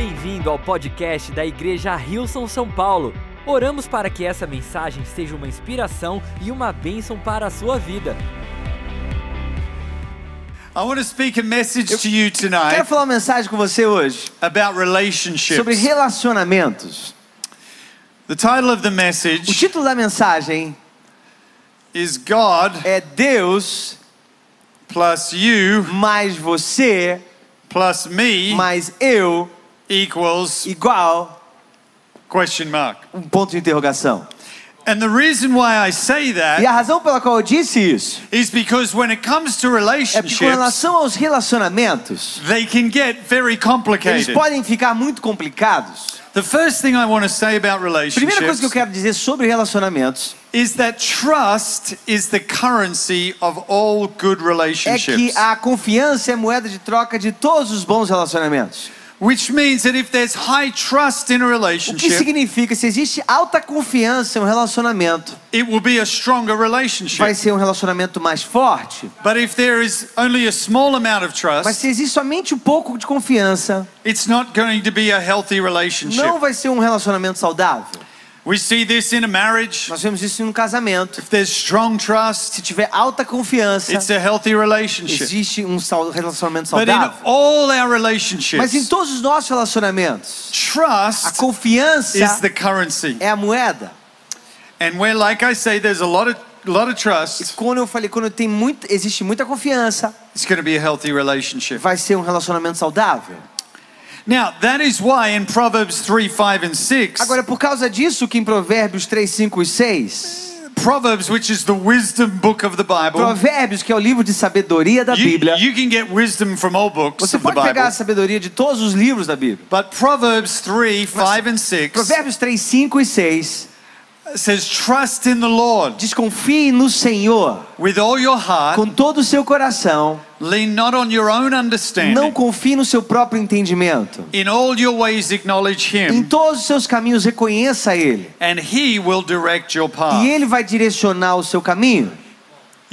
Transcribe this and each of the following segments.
Bem-vindo ao podcast da Igreja Rilson São Paulo. Oramos para que essa mensagem seja uma inspiração e uma bênção para a sua vida. I want to speak a message to you Quero tonight falar uma mensagem com você hoje about sobre relationships. relacionamentos. The title of the O message título da mensagem is God é Deus plus you mais você plus me mais eu equals igual question mark. um ponto de interrogação. And the reason why I say E that a razão pela qual eu disse isso is because when it comes to é porque com relationships, relação aos relacionamentos, they can get very eles complicated. podem ficar muito complicados. The first thing I want to say about Primeira coisa que eu relationships quero dizer sobre relacionamentos is that trust is the currency of all good é que relationships. a confiança é moeda de troca de todos os bons relacionamentos. Which means that if there's high trust in a O que relationship, significa se existe alta confiança em um relacionamento, it will be a stronger vai relationship. ser um relacionamento mais forte. But if there is only a small amount of Mas trust, se existe somente um pouco de confiança, it's not going to be a healthy relationship. não vai ser um relacionamento saudável. We see this in a marriage. Nós vemos isso em um casamento. If there's strong trust, Se tiver alta confiança, it's a healthy relationship. existe um relacionamento But in saudável. all our Mas em relationships, todos os nossos relacionamentos, a trust confiança is the currency. é a moeda. And where, like I say, there's a lot of lot of E trust, quando eu falei, quando tem muito, existe muita confiança, it's going to be a healthy relationship. vai ser um relacionamento saudável. Now, that is why in Proverbs 3, 5, and 6, Agora, por causa disso que em Provérbios 3, 5 e 6, Proverbs, which is the wisdom book of the Bible, Provérbios, que é o livro de sabedoria da you, Bíblia, you can get wisdom from all books você pode pegar a sabedoria de todos os livros da Bíblia. But Proverbs 3, 5, and 6 Provérbios 3, 5 e 6 says, Trust in the Lord diz: confie no Senhor with all your heart, com todo o seu coração, lean not on your own não understanding. confie no seu próprio entendimento. In all your ways acknowledge Em Him, todos os seus caminhos reconheça Ele, and He will direct your e path. Ele vai direcionar o seu caminho.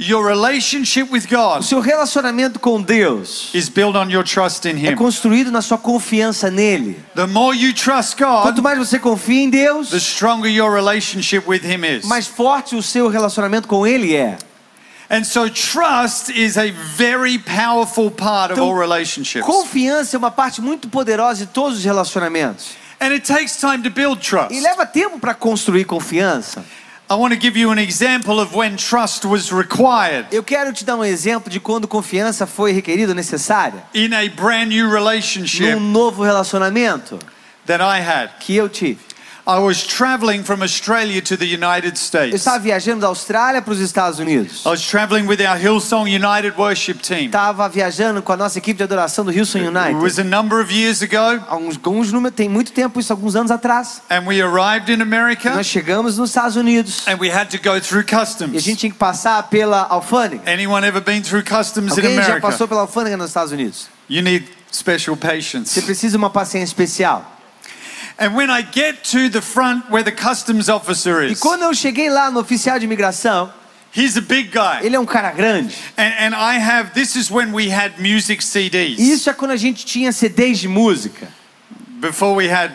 Your relationship with O God seu relacionamento com Deus is built on your trust in é Him. construído na sua confiança nele. The more you trust Quanto God, mais você confia em Deus, the stronger your relationship with Him is. mais forte o seu relacionamento com Ele é. And so, trust is a very powerful part of Então, all relationships. Confiança é uma parte muito poderosa de todos os relacionamentos. And it takes time to build trust. E leva tempo para construir confiança. I want to give you an example of when trust was required Eu quero te dar um exemplo de quando confiança foi requerida, necessária, in a brand new relationship num novo relacionamento that I had. que eu tive. I was traveling from Australia to the United Eu States. estava viajando da Austrália para os Estados Unidos. I was traveling with our Hillsong United worship team. Estava viajando com a nossa equipe de adoração do It United. was a number of years ago, Alguns, alguns números, tem muito tempo, isso alguns anos atrás. and we arrived in America, Nós chegamos nos Estados Unidos and we had to go through e a customs. gente tinha que passar pela alfândega. Anyone ever been through customs in Alguém já America? passou pela alfândega nos Estados Unidos? You need special Você patience. precisa de uma paciência especial. E quando eu cheguei lá no oficial de imigração, he's a big guy. ele é um cara grande. And, and I have, this is when we had music CDs. isso é quando a gente tinha CDs de música. Before we had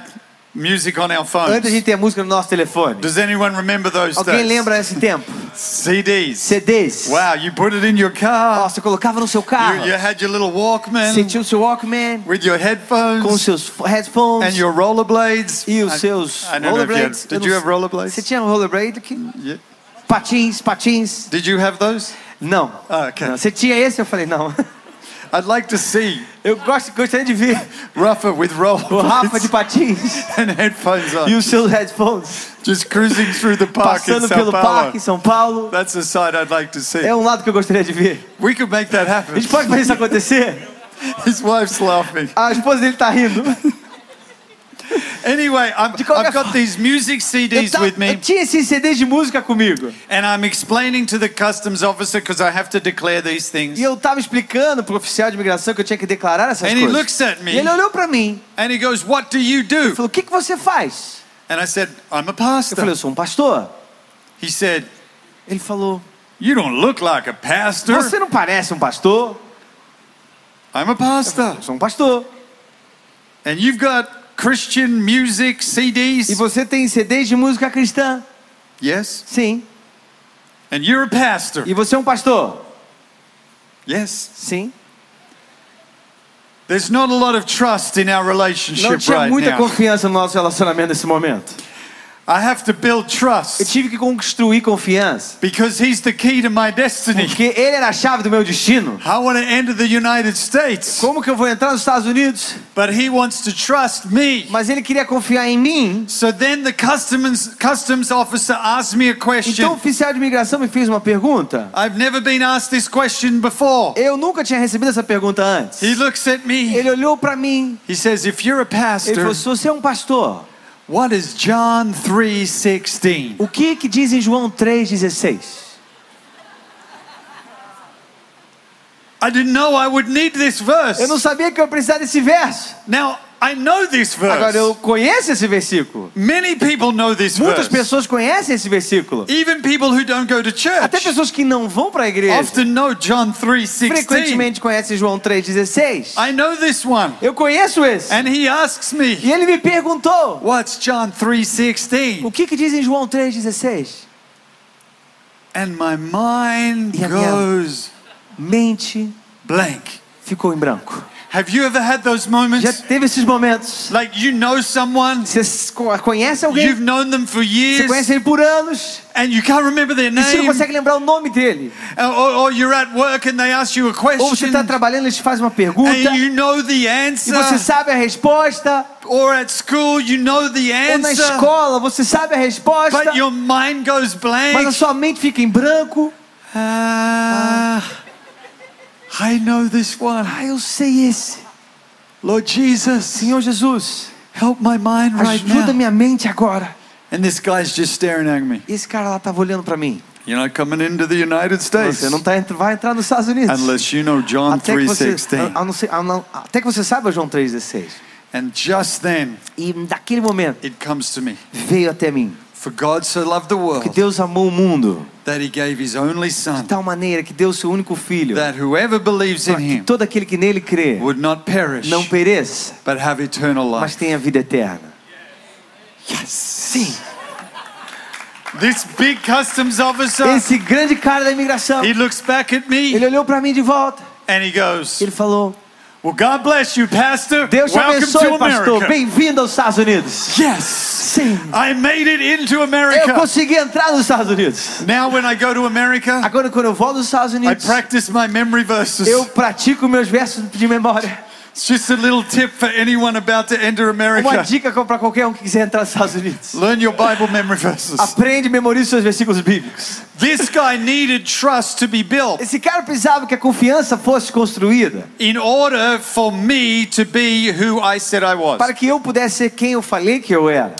music on our Antes a phones. gente ter música no nosso telefone. Does anyone remember those Alguém days? lembra esse tempo? CDs. CDs. Wow, you put it in your car. você colocava no seu carro. You, you had your little Você Walkman tinha o seu Walkman with your headphones. com seus headphones and your rollerblades. e os seus I don't know if you had- rollerblades. Did you have rollerblades? Você tinha um rollerblade aqui? Yeah. Patins, patins. Did you have those? Não. Ah, okay. Não. Você tinha esse? Eu falei, não. I'd like to see Eu gosto, gostaria de ver Rafa with o Rafa de patins and headphones e on, os seus headphones just cruising through the park in passando Sao pelo Paulo. parque em São Paulo. That's a sight I'd like to see. É um lado que eu gostaria de ver. We could make that A happen. gente pode fazer isso acontecer? His wife's laughing. A esposa dele tá rindo. Anyway, qualquer I've got these music CDs with eu me, tinha esses CDs de música comigo. and I'm explaining to the customs officer because I have to declare these things. E eu tava explicando pro oficial de imigração que eu tinha que declarar essas And he looks at E me ele olhou pra mim and he goes, What do you e do? falou: O que, que você faz? And I said, I'm a pastor." Eu falei. Eu sou um pastor. He said, Ele falou: You don't look like a pastor. Você não parece um pastor? I'm a pastor. Eu sou um pastor. And you've got Christian music E CDs? você tem CDs de música cristã? Yes. Sim. And you're a pastor? E você é um pastor? Yes. Sim. There's not a lot of trust in our Não relationship tinha right muita now. confiança no nosso relacionamento nesse momento. I have to build Eu trust tive que construir confiança. because he's the key to my destiny. Porque ele era a chave do meu destino. I want to enter the United States, Como que eu vou entrar nos Estados Unidos? but he wants to trust me. Mas ele queria confiar em mim. So then the customs customs officer asked me a Então o question. oficial de imigração me fez uma pergunta. I've never been asked this question before. Eu nunca tinha recebido essa pergunta antes. He looks at me. Ele olhou para mim. He says, "If you're a Ele pastor, falou: se você é um pastor, what is John 3:16?" o que que diz em João 3,16? I didn't know I would need this verse. Eu não sabia que eu precisava desse verso. Now, I know this Agora eu verse. conheço esse versículo. Many people know this Muitas verse. pessoas conhecem esse versículo. Even people who don't go to Até church pessoas que não vão para a igreja often know John 3:16. frequentemente conhecem João 3,16. I know this one. Eu conheço esse. And he asks me, E ele me perguntou: "What's John 3:16?" o que que diz em João 3,16? And my mind E a minha- goes Mente blank. ficou em branco. Have you ever had those Já moments? teve esses momentos? Like you know someone, Você conhece alguém? you've known them for Você years, conhece ele por anos and you can't remember their e você não name. consegue lembrar o nome dele. Or, or you're at work and they ask you a Ou você question, está trabalhando e eles te fazem uma pergunta and you know the e você answer. sabe a resposta. Or at school, you know the Ou na answer, escola você sabe a resposta, but your mind goes mas a blank. sua mente fica em branco. Ah, I know this one. Ah, eu sei esse. Lord Jesus, Senhor Jesus, help my mind right ajuda now. minha mente agora. And this guy's just staring at me. E esse cara lá estava olhando para mim. You're not coming into the United States Você não tá, vai entrar nos Estados Unidos. unless you know John Até que, você, 3:16. a- a não ser- a não- até que você saiba João 3,16. And just then E naquele momento it comes to me. veio até mim For God so loved the que world Deus amou o mundo that he gave his only de tal maneira que deu seu único filho that whoever believes in para que him todo aquele que nele crê would not perish não pereça, but have eternal mas tenha vida eterna. Yes. Sim. This big customs officer, Esse grande cara da imigração, he looks back at me ele olhou para mim de volta. and he goes, Ele falou: Well, God bless you, Pastor. Deus te abençoe, to pastor. Bem-vindo aos Estados Unidos. Yes. Sim. I made it into Eu America. consegui entrar nos Estados Unidos. Now, when I go to America, Agora, quando eu volto dos Estados I Unidos, practice my memory verses. eu pratico meus versos de memória. It's just a little tip for anyone about to enter Uma America. dica para qualquer um que quiser entrar nos Estados Unidos. Learn your Bible memory verses. Aprende e memorize seus versículos bíblicos. This guy needed trust to be built Esse cara precisava que a confiança fosse construída in order for me to be who I said I was. para que eu pudesse ser quem eu falei que eu era.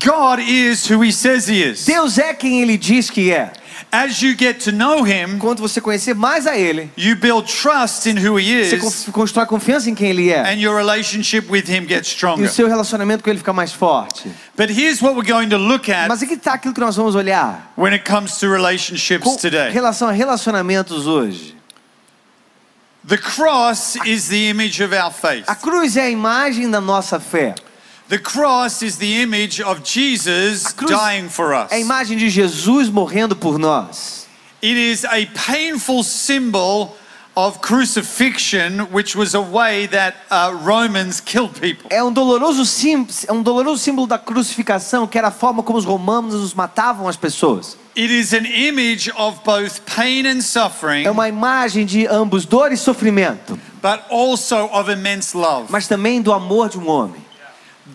God is who he says he is. Deus é quem ele diz que é. As you get to know him, Quando você conhecer mais a ele, you build trust in who he você is, con- constrói confiança em quem ele é. and your relationship with him gets E stronger. o seu relacionamento com ele fica mais forte. But here's what we're going to look at Mas aqui está aquilo que nós vamos olhar when it comes to relationships com today. relação a relacionamentos hoje. The cross is the image of our faith. A cruz é a imagem da nossa fé. The cross is the image of Jesus dying for us. É a imagem de Jesus morrendo por nós. It is a painful symbol of crucifixion, which was a way that uh, Romans killed people. É um doloroso sim, é um doloroso símbolo da crucificação, que era a forma como os romanos matavam as pessoas. It is an image of both pain and suffering, É uma imagem de ambos dor e sofrimento, but also of immense love. mas também do amor de um homem.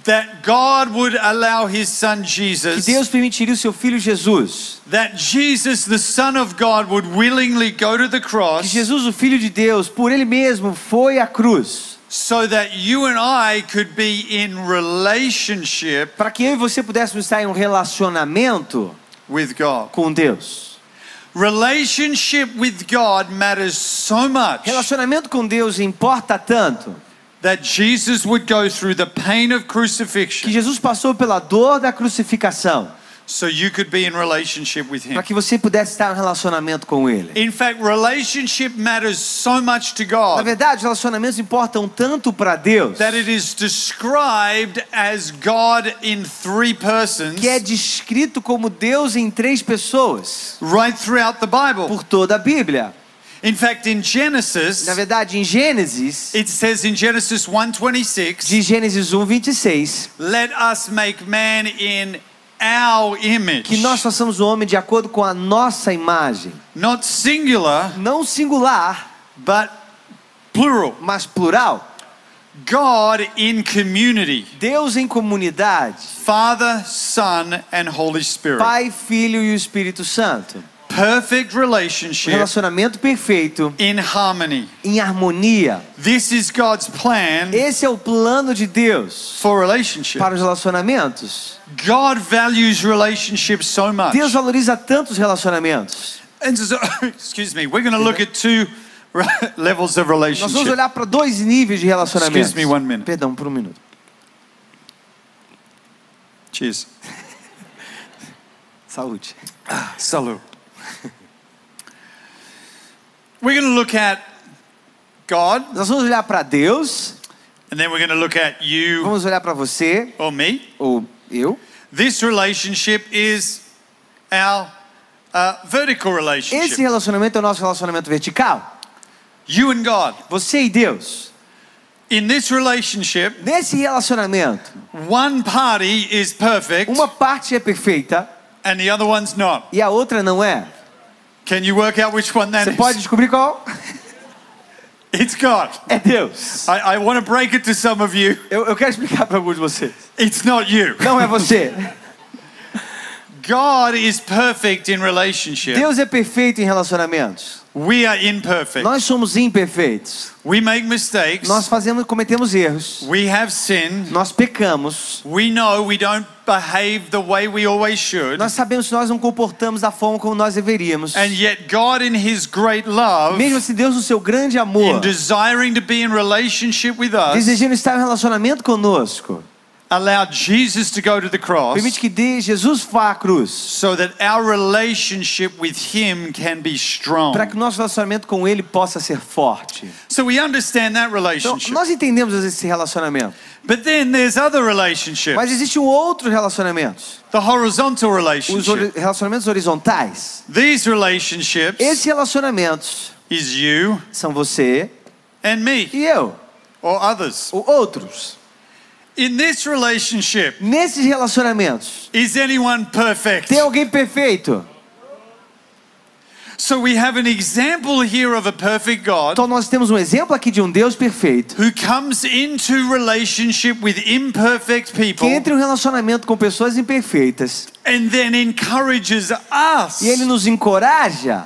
That God would allow his son Que Jesus, Deus permitiria o seu filho Jesus, that Jesus, the Son of God, would willingly go to the que cross Jesus, o filho de Deus, por ele mesmo foi à cruz, so that you and I could be in relationship para que eu e você pudéssemos estar em um relacionamento with God. com Deus. Relationship with God matters so much Relacionamento com Deus importa tanto that Jesus would go through the pain of que Jesus passou pela dor da crucificação, so you could be in relationship with Him. para que você pudesse estar em relacionamento com Ele. In fact, relationship matters so much to Na God verdade, relacionamentos importam tanto para Deus that it is described as God in three persons que é descrito como Deus em três pessoas right throughout the Bible. por toda a Bíblia. In fact, in Genesis, Na verdade, em Gênesis, it says in Genesis 1:26, de Gênesis 1, 26, "Let us make man in our image." que nós façamos o homem de acordo com a nossa imagem. Not singular, Não singular, but plural. mas plural. God in community. Deus em comunidade. Father, Son, and Holy Spirit. Pai, Filho e o Espírito Santo. Perfect Um relationship relacionamento perfeito, in harmony. em harmonia. This is God's plan Esse é o plano de Deus for relationship. para os relacionamentos. God values relationships so much. Deus valoriza tantos relacionamentos. And so, excuse me, we're going to look at two levels of Nós vamos relationship. olhar para dois níveis de relacionamento. Excuse me one minute. Perdão, por um minuto. Cheers. Saúde. Salute. We're going to look at God, Nós vamos olhar para Deus, and then we're going to look at you vamos olhar para você or me. ou eu. This relationship is our uh, vertical Esse relationship. relacionamento é o nosso relacionamento vertical. You and God. Você e Deus. In this relationship, Nesse relacionamento, one party is perfect uma parte é perfeita and the other one's not. e a outra não é. Can you work out which one that Você is? pode descobrir qual? It's God. É Deus. I, I want to break it to some of you. Eu, eu quero explicar para alguns de vocês. It's not you. Não é você. God is perfect in relationship. Deus é perfeito em relacionamentos. We are imperfect. Nós somos imperfeitos. We make mistakes. Nós fazemos, cometemos erros. We have sin. Nós pecamos. We know we don't behave the way we always should. Nós sabemos que nós não comportamos da forma como nós deveríamos. And yet, God, in His great love, Mesmo assim, Deus, no seu grande in amor, desiring to be in relationship with us, desejando estar em relacionamento conosco, allowed Jesus to go to the cross permite que Jesus vá à cruz, so that our relationship with Him can be strong. para que o nosso relacionamento com Ele possa ser forte. So we understand that Então, relationship. nós entendemos esse relacionamento, But then there's other relationships. mas existe um outro relacionamento, The horizontal os relationship. hori- relacionamentos horizontais. These relationships Esses relacionamentos is you são você and me e eu, or others. ou outros. In this relationship, Nesses relacionamentos, is anyone perfect? tem alguém perfeito? So we have an example here of a perfect God Então nós temos um exemplo aqui de um Deus perfeito who comes into relationship with imperfect que people entra em um relacionamento com pessoas imperfeitas and then encourages us e Ele nos encoraja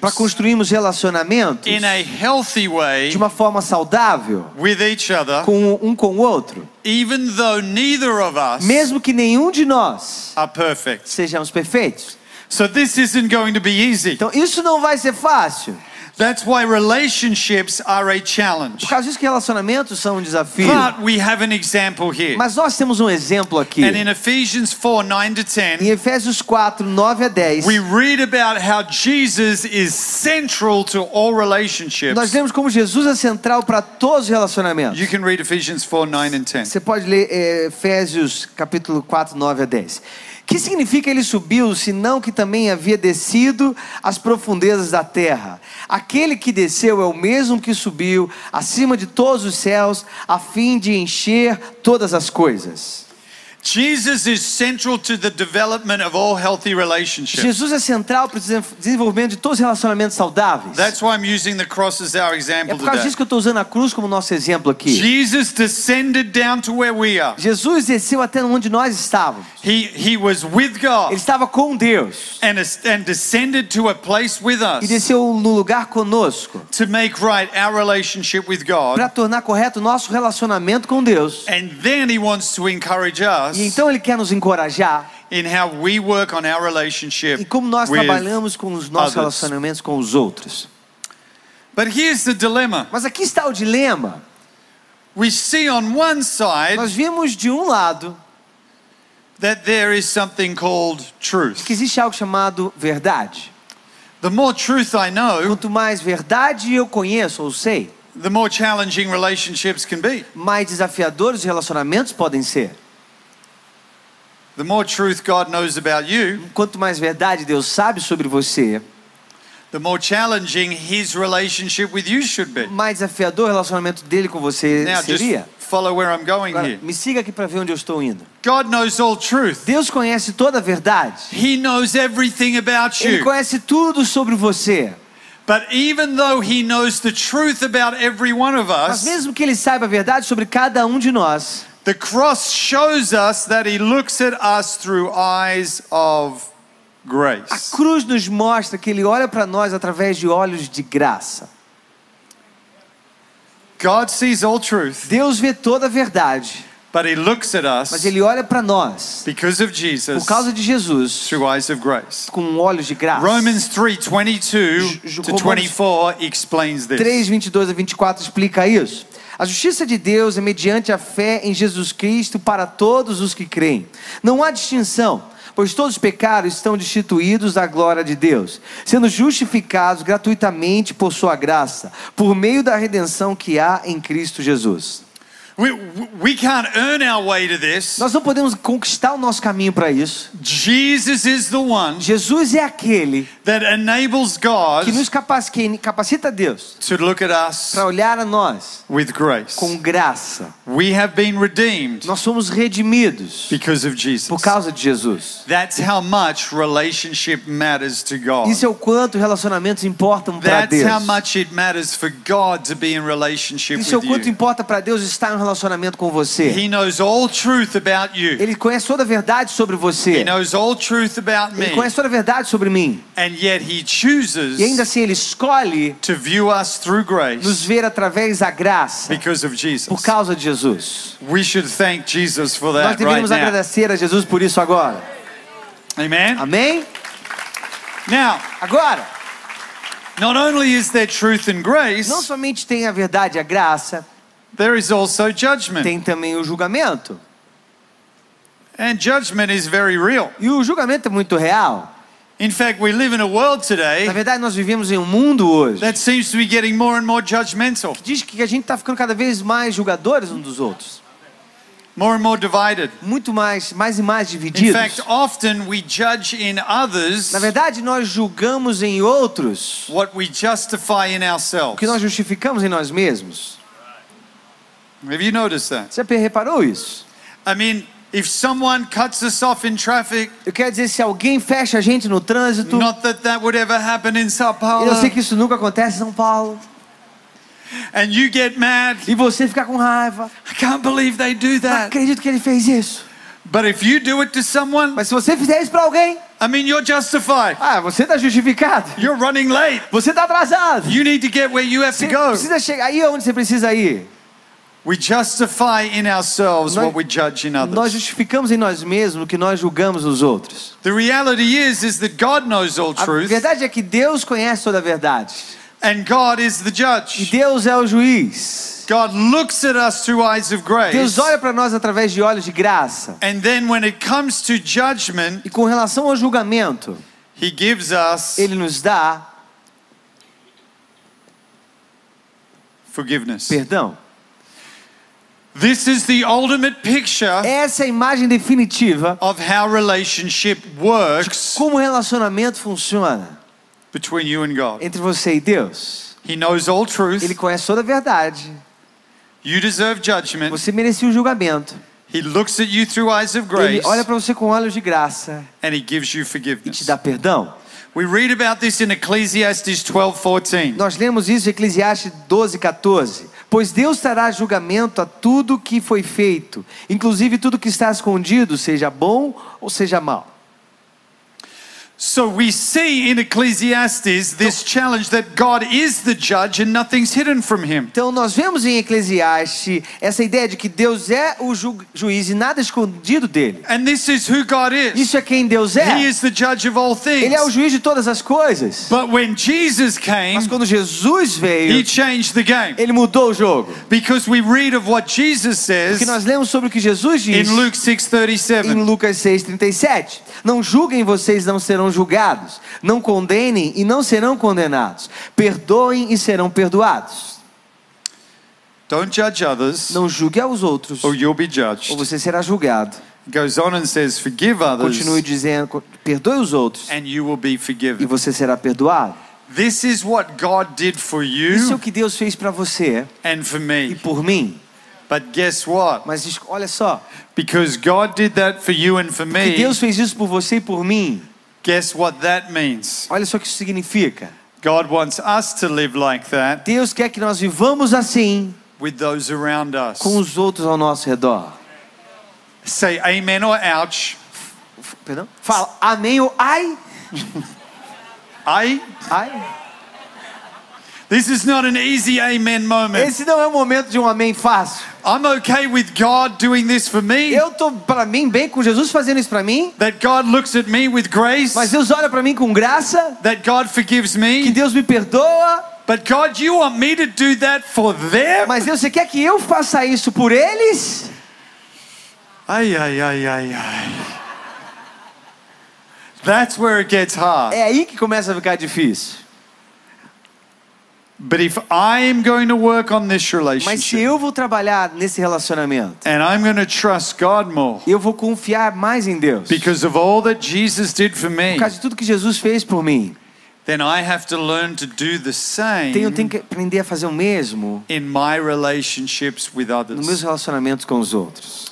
para construirmos relacionamentos in a healthy way de uma forma saudável with each other, com um com o outro, even though neither of us mesmo que nenhum de nós are perfect. sejamos perfeitos. So this isn't going to be easy. Então isso não vai ser fácil. That's why relationships are a challenge. Por causa disso que relacionamentos são um desafio. But we have an example here. Mas nós temos um exemplo aqui. And in Ephesians 4 9 to 10, Em Efésios 4, 9 a 10, we read about how Jesus is central to all relationships. nós vemos como Jesus é central para todos os relacionamentos. You can read Ephesians 4 9 and 10. Você pode ler eh, Efésios capítulo 4, 9 a 10. Que significa ele subiu, senão que também havia descido às profundezas da terra? Aquele que desceu é o mesmo que subiu acima de todos os céus, a fim de encher todas as coisas. Jesus is central to the development of all healthy relationships. Jesus é central para o desenvolvimento de todos os relacionamentos saudáveis. That's why I'm using the cross as our É example por causa today. disso que eu estou usando a cruz como nosso exemplo aqui. Jesus descended down to where we are. Jesus desceu até onde nós estávamos. He, he was with God. Ele estava com Deus and, and descended to a place with us. e desceu no lugar conosco to make right our relationship with God. para tornar correto nosso relacionamento com Deus. And then he wants to encourage us E então ele quer nos encorajar in how we work on our relationship como nós trabalhamos com os nossos others. relacionamentos com os outros. But here's the dilemma. Mas aqui está o dilema. We see on one side Nós vimos de um lado that there is something called truth. que existe algo chamado verdade. The more truth I know, Quanto mais verdade eu conheço ou sei, the more challenging relationships can be. mais desafiadores os relacionamentos podem ser. The more truth God knows about you, Quanto mais verdade Deus sabe sobre você, the more challenging His relationship with you should be. mais desafiador o relacionamento dele com você Now, just seria. follow where I'm going Agora, here. me siga aqui para ver onde eu estou indo. God knows all truth. Deus conhece toda a verdade. He knows everything about Ele you. conhece tudo sobre você. But even though He knows the truth about every one of Mas us, mesmo que ele saiba a verdade sobre cada um de nós, the cross shows us that He looks at us through eyes of a grace. cruz nos mostra que ele olha para nós através de olhos de graça. God sees all truth, Deus vê toda a verdade, but He looks at mas us ele olha para nós because of Jesus por causa de Jesus through eyes of grace. com olhos de graça. Romans 3:22 Ju- to Romanos 24 explains 3, this. 22 a 24 explica isso. A justiça de Deus é mediante a fé em Jesus Cristo para todos os que creem. Não há distinção, pois todos os pecados estão destituídos da glória de Deus, sendo justificados gratuitamente por sua graça, por meio da redenção que há em Cristo Jesus. We, we can't earn our way to this. Nós não podemos conquistar o nosso caminho para isso. Jesus is the one Jesus é aquele that enables God que nos capac- que capacita Deus to look at us para olhar a nós with grace. com graça. We have been redeemed Nós somos redimidos because of Jesus. por causa de Jesus. That's how much relationship matters to God. Isso é o quanto relacionamentos importam para That's how Deus. much it matters for God to be in relationship Isso é o quanto you. importa para Deus estar em um relacionamento com você. He knows all truth about you. Ele conhece toda a verdade sobre He você. knows all truth about Ele conhece toda a verdade sobre mim. And yet he chooses E ainda assim ele escolhe to view us through grace nos ver através da graça because of Jesus. por causa de Jesus. We should thank Jesus for Nós that right deveríamos now. agradecer a Jesus por isso agora. Amen. Amém? Now, Agora, not only is there truth and grace, não somente tem a verdade e a graça, there is also judgment. tem também o julgamento. And judgment is very real. E o julgamento é muito real. In fact, we live in a world Na today verdade, nós vivemos em um mundo hoje that seems to be getting more and more judgmental, diz que a gente está ficando cada vez mais julgadores uns dos outros. more and more divided. Muito mais, mais e mais In divididos. fact, often we judge in others Na verdade, nós julgamos em outros what we justify in o ourselves. que nós justificamos em nós mesmos. Have you noticed that? Você reparou isso? I mean, if someone cuts us off in traffic, Eu quero dizer, se alguém fecha a gente no trânsito, not that that would ever happen in Sao Paulo, eu sei que isso nunca acontece em São Paulo, and you get mad, e você fica com raiva. I can't believe they do Não that. acredito que ele fez isso. But if you do it to someone, Mas se você fizer isso para alguém, I mean, you're justified. ah, você está justificado. You're running late. Você está atrasado. You need to get where you have Você to go. precisa chegar aí onde você precisa ir. We justify in ourselves Nós- what we judge in Nós others. justificamos em nós mesmos o que nós julgamos nos outros. The reality is, is that God knows all A truth, verdade é que Deus conhece toda a verdade. and God is the E judge. Deus é o juiz. God looks at us through eyes of grace, Deus olha para nós através de olhos de graça. and then when it comes to judgment, E com relação ao julgamento, He gives us Ele nos dá forgiveness. perdão. This is the ultimate picture Essa é a imagem definitiva of how relationship works como o relacionamento funciona between you and God. entre você e Deus. He knows all truth. Ele conhece toda a verdade. You deserve judgment. Você merecia o julgamento. He looks at you through eyes of Ele grace olha para você com olhos de graça and he gives you e te forgiveness. dá perdão. We read about this in Ecclesiastes 12:14. Nós lemos isso em Eclesiastes 12, 14. Pois Deus trará julgamento a tudo que foi feito, inclusive tudo que está escondido, seja bom ou seja mal. So we see in Ecclesiastes this challenge that God is the judge and nothing's hidden from him. Então nós vemos em Eclesiastes essa ideia de que Deus é o ju- juiz e nada escondido dele. And this is who God is. Isso é quem Deus He é. is the judge of all Ele é o things. juiz de todas as coisas. But when Jesus came, Mas quando Jesus he veio, changed the game. ele mudou o jogo. Because we read of what Jesus says Porque nós lemos sobre o que Jesus in diz Luke em 6:37. Lucas 6,37. Não julguem, vocês não serão julgados. Não condenem e não serão condenados. Perdoem e serão perdoados. Don't judge others Não julgue aos outros, or you'll be ou judged. você será julgado. Goes on and says, Forgive others Continue dizendo, perdoe os outros, and you will be e forgiven. você será perdoado. This is what God did for Isso é o you que Deus fez para você and for e me. por mim. But guess what? Mas olha só, Because God did that for you and for me, Deus fez isso por você e por mim. Guess what that means? Olha só o que isso significa. God wants us to live like that Deus quer que nós vivamos assim with those around us. com os outros ao nosso redor. Say amen or ouch. Perdão? Fala amém ou ai? I. Ai? This is not an easy amen moment. Esse não é o momento de um amém fácil. I'm okay with God doing this for me. Eu tô para mim bem com Jesus fazendo isso para mim, That God looks at me with grace. mas Deus olha para mim com graça, That God forgives que me. Deus me perdoa, But God, you want me to do that for them? mas Deus, você quer que eu faça isso por eles? Ay, ay, ay, ay, ay. That's where it gets hard. É aí que começa a ficar difícil. But if I am going to work on this Mas se relationship eu vou trabalhar nesse relacionamento, and I'm going to trust God more eu vou confiar mais em Deus. because of all that Jesus did for me, Por causa de tudo que Jesus fez por mim. then I have to learn to do the Tenho, same tenho que aprender a fazer o mesmo in my relationships with nos meus others. relacionamentos com os outros.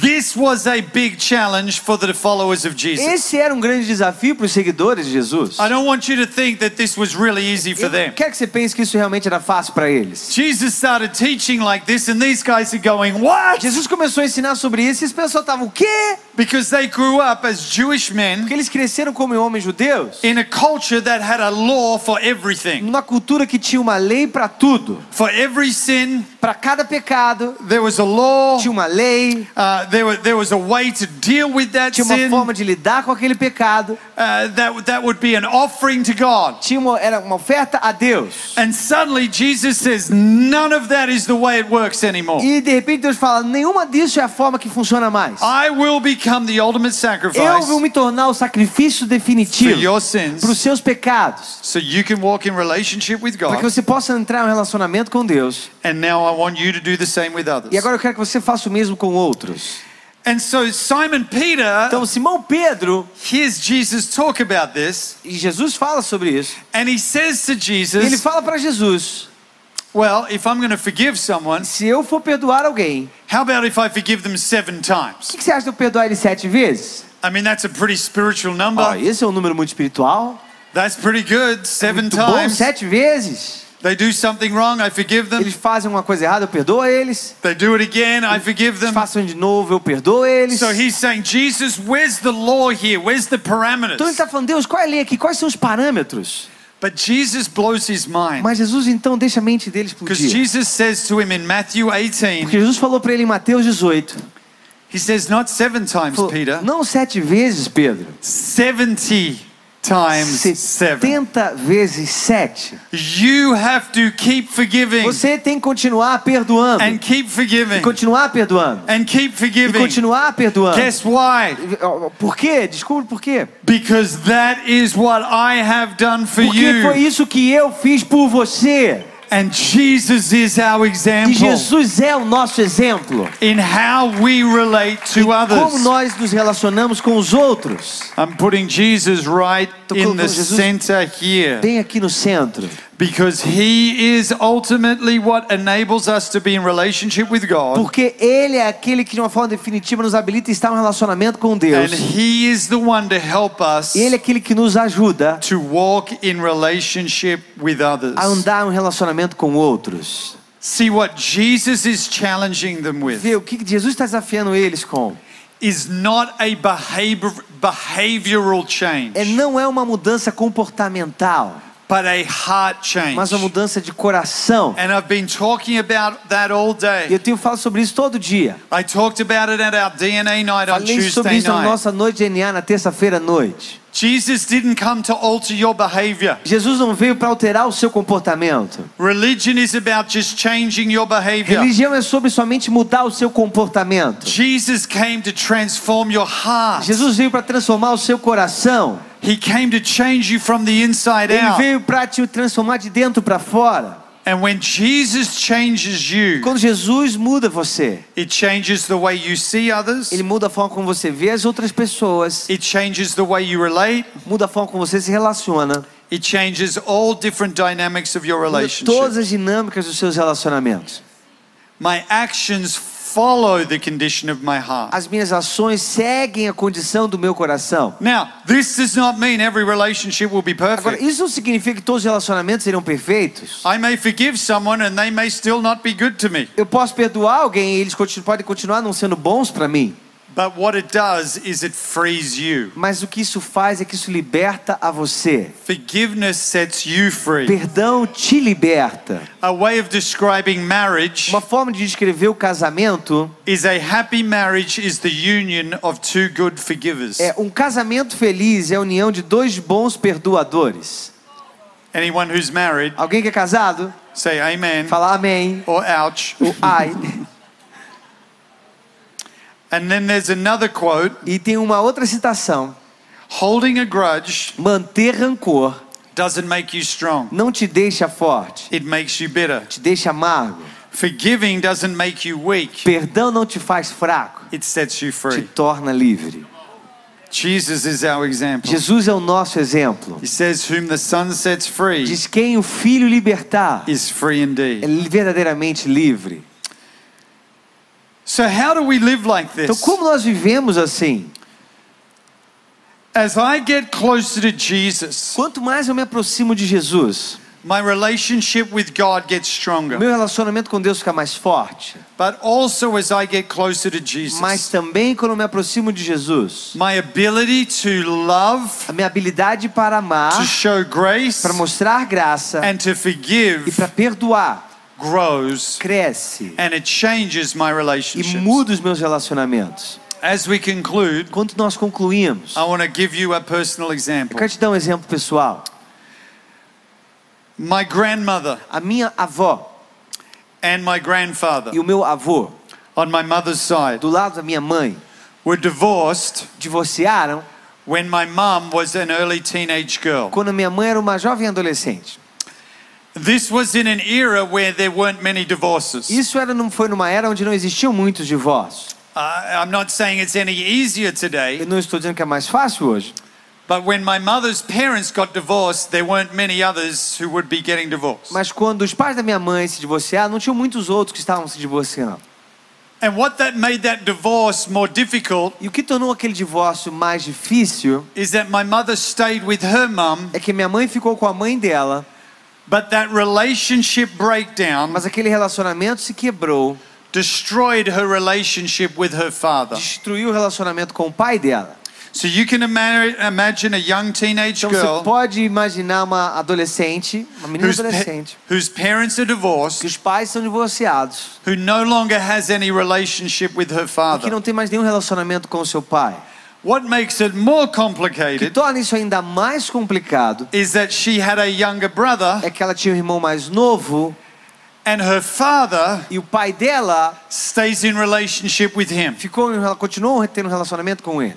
This was a big challenge for the followers of Jesus. Esse era um grande desafio para os seguidores de Jesus. I don't want you to think that this was really easy for them. quero que você pense que isso realmente era fácil para eles. Jesus started teaching like this, and these guys are going, What? Jesus começou a ensinar sobre isso e as pessoas estavam, o quê? Because they grew up as Jewish men Porque eles cresceram como homens judeus, in a culture that had a law for everything. numa cultura que tinha uma lei para tudo. For every sin, Para cada pecado, there was a law, tinha uma lei, uh, there, was, there was a way to deal with that tinha uma sin. forma de lidar com aquele pecado, Uh, that, that would be an offering to God. tinha uma, era uma oferta a Deus. And suddenly Jesus says, None of that is the way it works anymore. E de repente Deus fala: nenhuma disso é a forma que funciona mais. I will ultimate Eu sacrifice vou me tornar o sacrifício for definitivo your sins para os seus pecados, so you can walk in relationship with para que você possa entrar em um relacionamento com Deus. And now I want you to do the same with others. E agora eu quero que você faça o mesmo com outros. And so Simon Peter Então, Simão Pedro, hears Jesus talk about this, e Jesus fala sobre isso, and he says to e ele Jesus, fala para Jesus: Well, if I'm going to forgive someone, se eu for perdoar alguém, how about if I forgive them seven o times? que que você acha de eu perdoar ele sete vezes? I mean, that's a pretty spiritual number. Ah, esse é um número muito espiritual. That's pretty good. Seven Muito bom, times. sete vezes. They do something wrong, I forgive them. Eles fazem uma coisa errada, eu perdoo eles. They do it again, I forgive Eles them. façam de novo, eu perdoo eles. So he's saying, Jesus, where's the law here? Where's the Então ele parameters? está falando, Deus, qual é a lei aqui? Quais são os parâmetros? But Jesus blows his mind. Mas Jesus então deixa a mente dele Because explodir. Jesus says to him in Matthew 18, Porque Jesus falou para ele em Mateus 18, he says, Not seven times, Peter, não sete vezes, Pedro, 70 times seven. 70 vezes sete. You have to keep forgiving Você tem que continuar perdoando. and keep E forgiving continuar perdoando. and keep E forgiving. continuar perdoando. Guess why? Por quê? Desculpe por quê. Because that is what I have done for Porque foi you. isso que eu fiz por você. And Jesus is our E example Jesus é o nosso exemplo. in how we relate to Como others. nós nos relacionamos com os outros. I'm putting Jesus right Tô in the Jesus center here Bem aqui no centro. Because he is ultimately what enables us to be in relationship with God. Porque Ele é aquele que de uma forma definitiva nos habilita a estar em um relacionamento com Deus. And he is the one to help us E Ele é aquele que nos ajuda to walk in relationship with others. a andar em um relacionamento com outros. See what Jesus is challenging them with Vê o que Jesus está desafiando eles com. is not a behavior, behavioral change, é, não é uma mudança comportamental, but a heart change. mas uma mudança de coração. And I've been talking about that all E day. eu tenho falado sobre isso todo dia. I talked about it at our DNA night on Falei sobre isso na nossa noite de NA terça-feira à noite. Jesus didn't come to alter your behavior. Jesus não veio para alterar o seu comportamento. Religion is about just changing your behavior. Religião é sobre somente mudar o seu comportamento. Jesus came to transform your heart. Jesus veio para transformar o seu coração. He came to change you from the inside Ele out. veio para te transformar de dentro para fora. And when Jesus changes you, Quando Jesus muda você, it changes the way you see others. ele muda a forma como você vê as outras pessoas, It changes the way you relate. muda a forma como você se relaciona, It changes all different dynamics of your muda relationship. todas as dinâmicas dos seus relacionamentos. My actions follow the condition of my heart. As minhas ações seguem a condição do meu coração. Now, this does not mean every relationship will be Agora, perfect. isso não significa que todos os relacionamentos serão perfeitos. I may forgive someone and they may still not be good to me. Eu posso perdoar alguém e eles podem continuar não sendo bons para mim. But what it does is it frees you. Mas o que isso faz é que isso liberta a você. Forgiveness sets you free. Perdão te liberta. A way of describing marriage Uma forma de descrever o casamento is a happy marriage is the union of two good forgivers. é um casamento feliz é a união de dois bons perdoadores. Anyone who's married, Alguém que é casado, say amen fala amém or ouch. ou ai. And then there's another quote E tem uma outra citação: holding a grudge manter rancor doesn't make you strong, não te deixa forte, it makes you bitter. te deixa amargo. Forgiving doesn't make you weak, Perdão não te faz fraco, it sets you te free. torna livre. Jesus is our example. Jesus é o nosso exemplo. He says, Whom the Son sets free Diz quem o filho libertar is free é indeed. verdadeiramente livre. So, how do we live like Então, this? como nós vivemos assim? As I get closer to Jesus, Quanto mais eu me aproximo de Jesus, my relationship with God gets stronger. meu relacionamento com Deus fica mais forte. But also, as I get closer to Mas Jesus, também quando eu me aproximo de Jesus, my ability to love, a minha habilidade para amar, to show grace, para mostrar graça and to e forgive para perdoar grows cresce and it changes my e relationships. muda os meus relacionamentos. As we conclude, Quando nós concluímos, I want to give you a personal eu example. quero te dar um exemplo pessoal. My grandmother A minha avó and my grandfather e o meu avô, on my mother's side do lado da minha mãe, were divorced divorciaram when my mum was an early teenage girl. quando minha mãe era uma jovem adolescente. This was in an era where there weren't many divorces. Isso era, não foi numa era onde não existiam muitos divórcios. Uh, I'm not saying it's any easier Eu today, não estou dizendo que é mais fácil hoje. but when my mother's parents got divorced, there weren't many others who would be getting divorced. Mas quando os pais da minha mãe se divorciaram, não tinham muitos outros que estavam se divorciando. And what that made that divorce more difficult E o que tornou aquele divórcio mais difícil is that my mother stayed with her mum, é que minha mãe ficou com a mãe dela, but that relationship breakdown mas aquele relacionamento se quebrou, destroyed her relationship with her father. destruiu o relacionamento com o pai dela. So you can ima- imagine a young teenage Então girl você pode imaginar uma adolescente, uma menina whose, adolescente, whose parents are que divorced, os pais são divorciados, who no longer has any relationship with her que father. não tem mais nenhum relacionamento com o seu pai. What makes it more O que complicated torna isso ainda mais complicado is that she had a younger brother é que ela tinha um irmão mais novo and her father e o pai dela stays in relationship with him. ficou, em- continuou tendo um relacionamento com ele.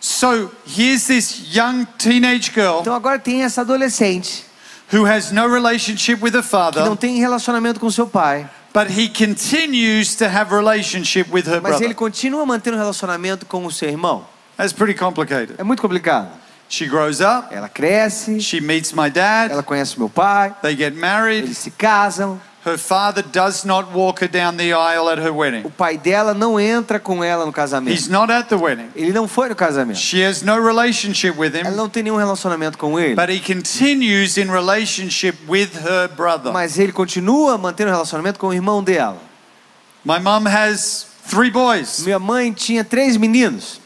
So here's this young teenage girl Então agora tem essa adolescente who has no relationship with her que não father, tem relacionamento com seu pai, but he continues to have relationship with her mas ele brother. continua mantendo relacionamento com o seu irmão. That's pretty complicated. É muito complicado. She grows up, Ela cresce, she meets my dad, ela conhece meu pai, they get married. eles se casam. Her father does not walk her down the aisle at her wedding. O pai dela não entra com ela no casamento. He's not at the wedding. Ele não foi no casamento. She has no relationship with him. Ela não tem nenhum relacionamento com ele. but he continues in relationship with her brother. Mas ele continua mantendo relacionamento com o irmão dela. My mom has three boys. Minha mãe tinha três meninos.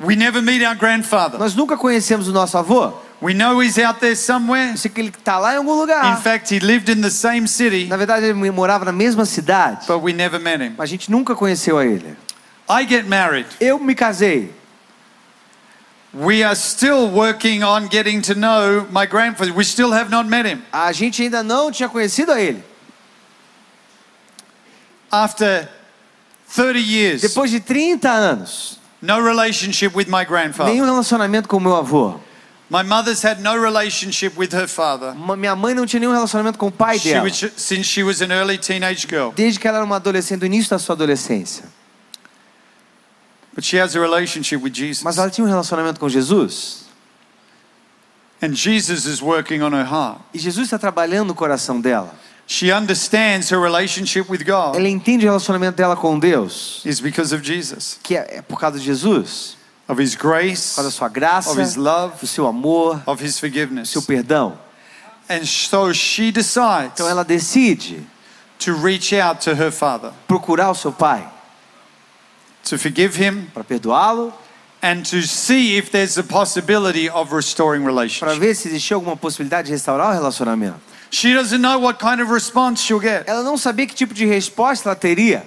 We never meet our grandfather. Nós nunca conhecemos o nosso avô. We know he's out there somewhere. Eu sei que ele está lá em algum In lugar. fact, he lived in the same city, Na verdade, ele morava na mesma cidade. but we never met him. Mas a gente nunca conheceu a ele. I get married. Eu me casei. We are still working on getting to know my grandfather. We still have not met him. A gente ainda não tinha conhecido a ele. After 30 years, Depois de 30 anos, no relationship with my grandfather. nenhum relacionamento com meu avô. My mother's had no relationship with her father Minha mãe não tinha nenhum relacionamento com o pai she dela. was, since she was an early teenage girl. Desde que ela era uma adolescente, do início da sua adolescência. But she has a relationship with Jesus. Mas ela tinha um relacionamento com Jesus. And Jesus is working on her heart. E Jesus está trabalhando no coração dela. She understands her relationship with God Ela entende o relacionamento dela com Deus, is because of Jesus, que é é por causa de Jesus, of His por grace, causa da sua graça, of His love, do seu amor, of His do forgiveness. seu perdão. And so she decides Então ela decide to reach out to her father, procurar o seu pai to forgive him, para perdoá-lo, and to see if there's a possibility of restoring para ver se existia alguma possibilidade de restaurar o relacionamento. She doesn't know what kind of response she'll get. Ela não sabia que tipo de resposta ela teria.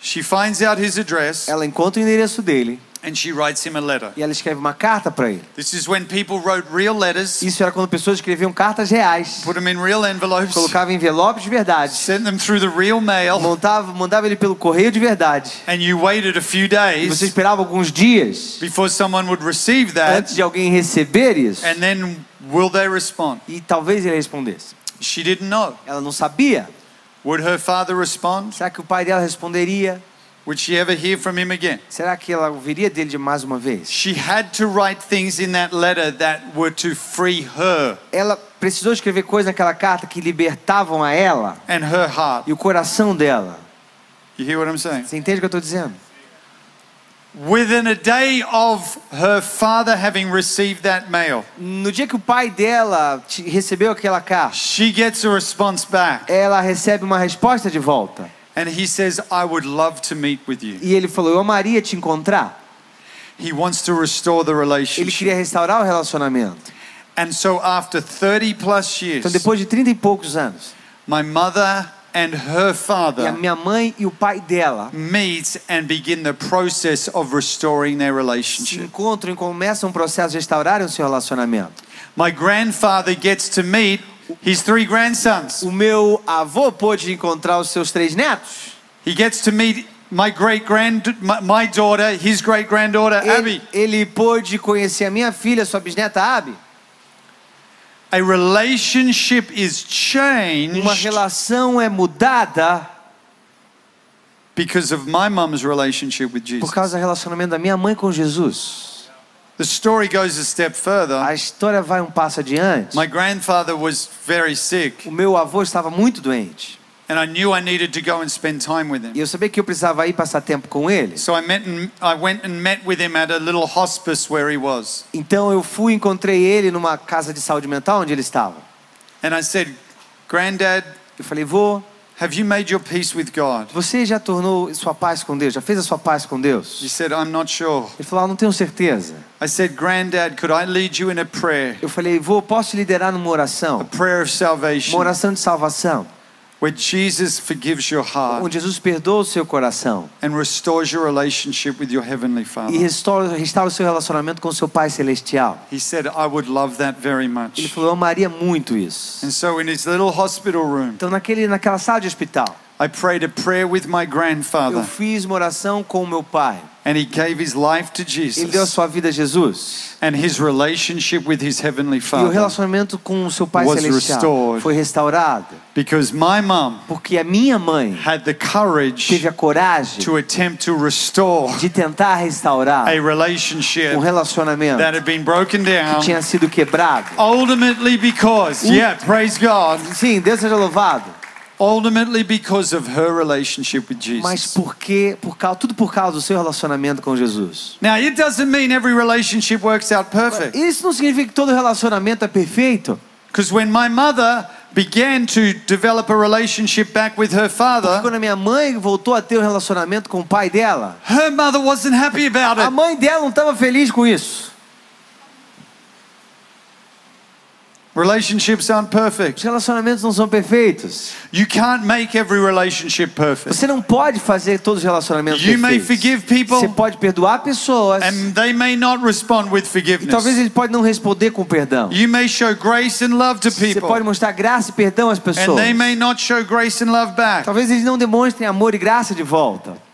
She finds out his address Ela encontra o endereço dele and she writes him a letter. e ela escreve uma carta para ele. This is when people wrote real letters, Isso era quando pessoas escreviam cartas reais, put them in real envelopes, colocavam envelopes de verdade, sent them through the real mail, montava, mandava ele pelo correio de verdade. and you waited a few E days você esperava alguns dias before someone would receive that, antes de alguém receber isso and then will they respond? e talvez ele respondesse. She didn't know. Ela não sabia. Would her father respond? Será que o pai dela responderia? Would she ever hear from him again? Será que ela ouviria dele de mais uma vez? She had to write things in that letter that were to free her Ela precisou escrever coisas naquela carta que libertavam a ela and her heart. e o coração dela. You hear what I'm saying? Você entende o que eu estou dizendo? Within a day of her father having received that mail, No dia que o pai dela recebeu aquela carta, she gets a response back. ela recebe uma resposta de volta. And he says, I would love to meet with you. E ele falou: Eu amaria te encontrar. He wants to restore the Ele relationship. queria restaurar o relacionamento. And so, after 30 plus years, Então, depois de 30 e poucos anos, my mother and her e a father minha mãe e o pai dela meet and begin the process of restoring their se relationship. encontram e começam um processo de restaurarem o seu relacionamento. My grandfather gets to meet his three grandsons. O meu avô pôde encontrar os seus três netos. He gets to meet my great grand, my, my daughter, his great granddaughter, Abby. Ele, ele pôde conhecer a minha filha, sua bisneta Abby. A relationship is Uma changed relação é mudada because of my mum's relationship with por Jesus. causa do relacionamento da minha mãe com Jesus. The story goes a step further. A história vai um passo adiante. My grandfather was very sick, O meu avô estava muito doente. and I knew I needed to go and spend time with E him. eu sabia que eu precisava ir passar tempo com ele. So I met and I went and met with him at a little hospice where he was. Então eu fui e encontrei ele numa casa de saúde mental onde ele estava. And I said, "Granddad, Eu falei, vô, have you made your peace with God?" você já tornou sua paz com Deus? Já fez a sua paz com He Deus? said, "I'm not sure." Ele falou, ah, não tenho certeza. I said, "Granddad, could I lead you in a prayer, Eu falei, vô, posso te liderar numa a oração? prayer of salvation, Uma oração de salvação. Where Jesus forgives your heart Onde Jesus perdoa o seu coração. and restores your relationship with your heavenly E Father?" restaura, restaura o seu relacionamento com o seu Pai Celestial. He said, "I would love that very Ele much." falou, eu amaria muito isso. And so in his little hospital room, Então naquele, naquela sala de hospital, I prayed a prayer with my eu grandfather, fiz uma oração com o meu pai. And he gave his life to Ele deu a Jesus. sua vida a Jesus. And his relationship with his heavenly E o Father. relacionamento com o seu Pai Was Celestial foi restaurado. Because my mum Porque a minha mãe had the courage teve a coragem to attempt to restore de tentar restaurar a um relationship relacionamento that had been broken que down. tinha sido quebrado. Ultimately, because, yeah, praise God, Sim, Deus seja louvado. Ultimately because of her relationship with Mas Jesus. porque, por causa, tudo por causa do seu relacionamento com Jesus. Now, it doesn't mean every relationship works out perfect. Isso não significa que todo relacionamento é perfeito. Because when my mother began to develop a relationship back with her father, Quando a minha mãe voltou a ter um relacionamento com o pai dela, her mother wasn't happy about a it. mãe dela não estava feliz com isso. Relationships aren't perfect. Os relacionamentos não são perfeitos. You can't make every relationship perfect. Você não pode fazer todos os relacionamentos You may perfeitos. forgive people Você pode perdoar pessoas and they may not respond with e forgiveness. talvez ele pode não responder com perdão. You may show grace and love to Você people pode mostrar graça e perdão às and pessoas. they may not show grace and love back. Talvez eles não demonstrem amor e graça de volta.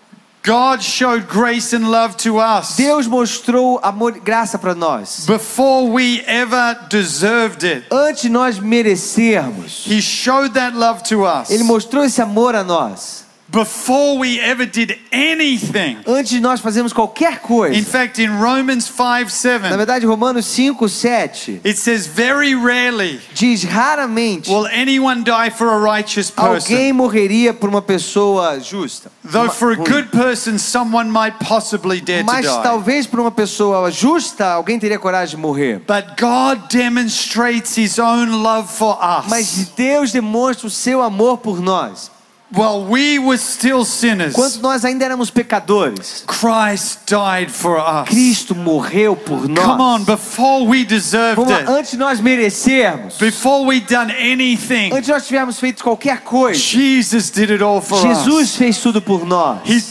God showed grace and love to us Deus mostrou amor e graça para nós. before we ever deserved it. Antes nós merecermos, He showed that love to us Ele mostrou esse amor a nós. Before we ever did anything. Antes de nós fazermos qualquer coisa. In fact, in Romans 5 Na 7, verdade, Romanos 5, 7 it says, Very rarely diz raramente will anyone die for a righteous person. alguém morreria por uma pessoa justa. Though for a good person, someone might possibly dare to Mas talvez por uma pessoa justa, alguém teria coragem de morrer. But God demonstrates His own love for us. Mas Deus demonstra o seu amor por nós. While we were still sinners, Quando nós ainda éramos pecadores, Christ died for us. Cristo morreu por nós. Come on, before we deserved Vamos lá, it, antes de nós merecermos, before we done anything, antes de nós tivermos feito qualquer coisa, Jesus did it all for Jesus us. fez tudo por nós. He,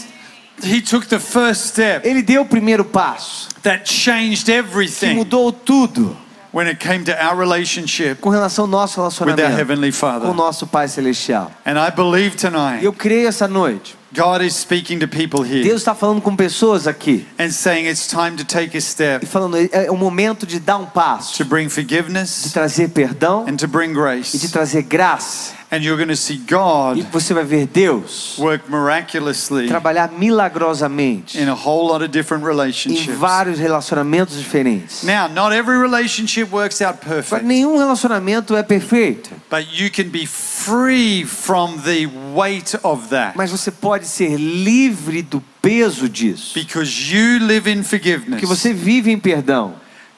he took the first step Ele deu o primeiro passo, that changed que everything mudou tudo when it came to our relationship com relação ao nosso with our relacionamento Heavenly com o Father. nosso Pai Celestial. And I believe E tonight eu creio essa noite, God is speaking to people here Deus está falando com pessoas aqui and saying it's time to take a e step falando é o momento de dar um passo, to bring de forgiveness trazer perdão and to bring e de grace. trazer graça. And you're going to see E God você vai ver Deus work miraculously trabalhar milagrosamente in a whole lot of different em relationships. vários relacionamentos diferentes. Now, not every relationship works out Mas perfect, nenhum relacionamento é perfeito, but you can be free from the weight of that. Mas você pode ser livre do peso disso, because you live in forgiveness, porque você vive em perdão,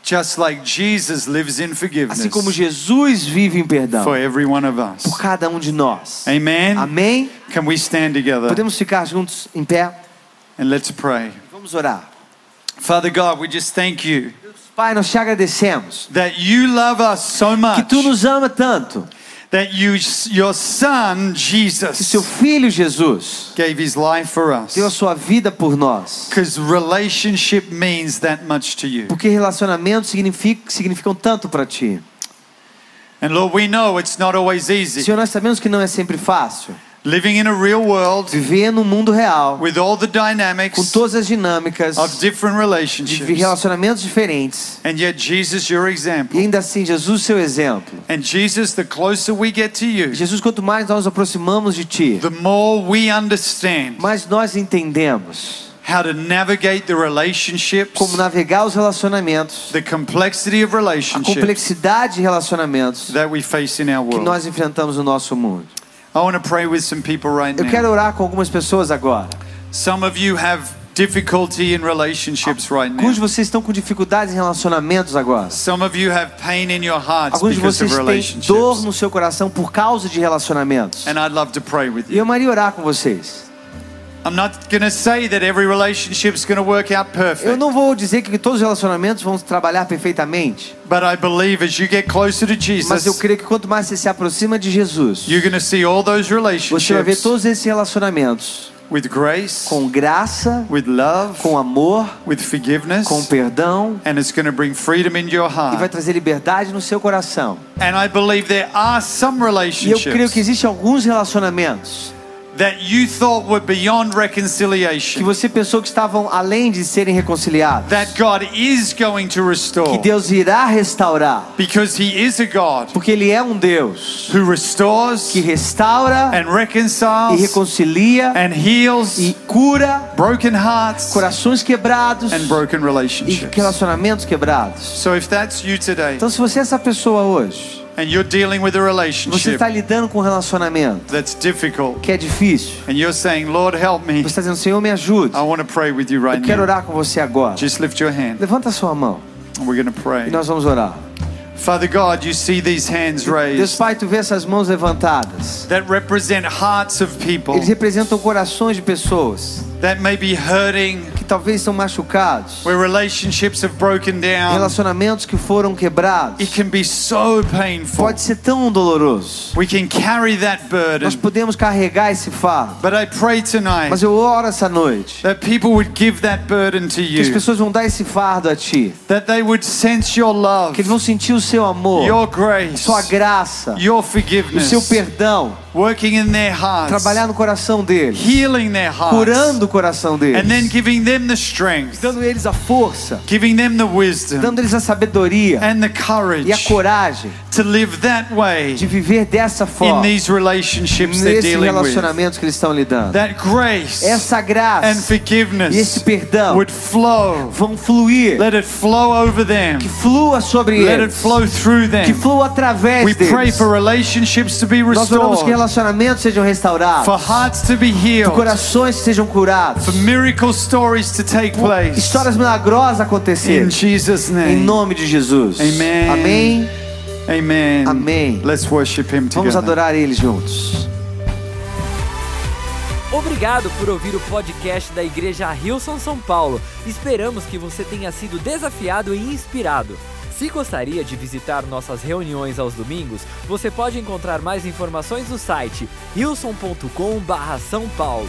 just like Jesus lives in forgiveness assim como Jesus vive em perdão for every one of us. por cada um de nós. Amen. Amém? Can we stand together Podemos ficar juntos em pé? and let's pray? Vamos orar. Father God, we just thank you Pai, nós te agradecemos that you love us so que much tu nos ama tanto, that you, your Son que seu Jesus filho Jesus gave His life for us. deu a sua vida por nós. Because relationship means that much to you. Porque relacionamentos significam, significam tanto para ti. And Lord, we know it's not always easy. Senhor, nós sabemos que não é sempre fácil. Living in a real world Viver no mundo real, with all the com dynamics todas as dinâmicas of different de relationships. relacionamentos diferentes. And yet, Jesus, your E example. ainda assim, Jesus, seu exemplo. And Jesus, the closer we get to you, Jesus, quanto mais nós nos aproximamos de ti, the more we understand mais nós entendemos how to navigate the relationships, como navegar os relacionamentos, the complexity of a relationships complexidade de relacionamentos that we face in our que world. nós enfrentamos no nosso mundo. I want to pray with some people right Eu quero now. orar com algumas pessoas agora. Some of you have difficulty in relationships right now. Alguns de vocês estão com dificuldades em relacionamentos agora. Some of you have pain in your hearts Alguns de because of vocês têm relationships. dor no seu coração por causa de relacionamentos. And I'd love to pray with E you. eu Maria orar com vocês. Eu não vou dizer que todos os relacionamentos vão trabalhar perfeitamente, but I believe as you get closer to mas eu Jesus, creio que quanto mais você se aproxima de Jesus, you're see all those você vai ver relationships todos esses relacionamentos with grace, com graça, with love, com amor, with forgiveness, com perdão and it's going to bring freedom into your e vai heart. trazer liberdade no seu coração. And I believe there are some E eu creio que relationships existem alguns relacionamentos that you thought were beyond que reconciliation você pensou que estavam além de serem reconciliados, that God is going to que Deus irá restaurar, because He is a God porque Ele é um Deus who restores que restaura and e reconcilia and heals e cura broken hearts corações quebrados and broken e relationships. relacionamentos quebrados. So if that's you today Então, se você é essa pessoa hoje, and you're dealing with a você relationship está lidando com um relacionamento that's difficult que é difícil, and you're saying, Lord, help me, você está dizendo, Senhor, me ajude. I want to pray with you right Eu quero now. orar com você agora. Just lift your hand Levanta sua mão and we're going to e pray. nós vamos orar. Father God, you see these hands Deus raised Pai, tu vê essas mãos levantadas. that represent hearts of people Eles representam corações de pessoas that may be hurting, que talvez estão machucados, where relationships have broken down. relacionamentos que foram quebrados. It can be so painful. Pode ser tão doloroso. We can carry that burden. Nós podemos carregar esse fardo. But I pray tonight Mas eu oro essa noite that people would give that burden to que as you, pessoas vão dar esse fardo a ti, that they would sense your love, que eles vão sentir o seu amor, your grace, sua graça, your o forgiveness, seu perdão, working in their hearts, trabalhar no coração deles, healing their hearts, curando o coração and then deles, giving them the strength, dando eles a força, giving them the wisdom dando eles a sabedoria and the e a courage coragem to live that way de viver dessa in forma these relationships they're nesses relacionamentos que eles estão lidando. That grace Essa and graça e esse forgiveness perdão would flow. vão fluir, Let it flow over them. que flua sobre Let it eles, flow through que them. flua através We pray deles. for relationships to be Nós oramos que restored, relacionamentos sejam restaurados, for hearts to be que healed, corações sejam curados, for miracle stories to take place. histórias milagrosas In acontecerem. Jesus' Em nome de Jesus. Amen. Amém. Amen. Amém. Let's worship Him Vamos together. adorar eles juntos. Obrigado por ouvir o podcast da Igreja Rilson São Paulo. Esperamos que você tenha sido desafiado e inspirado. Se gostaria de visitar nossas reuniões aos domingos, você pode encontrar mais informações no site rilson.com/são paulo.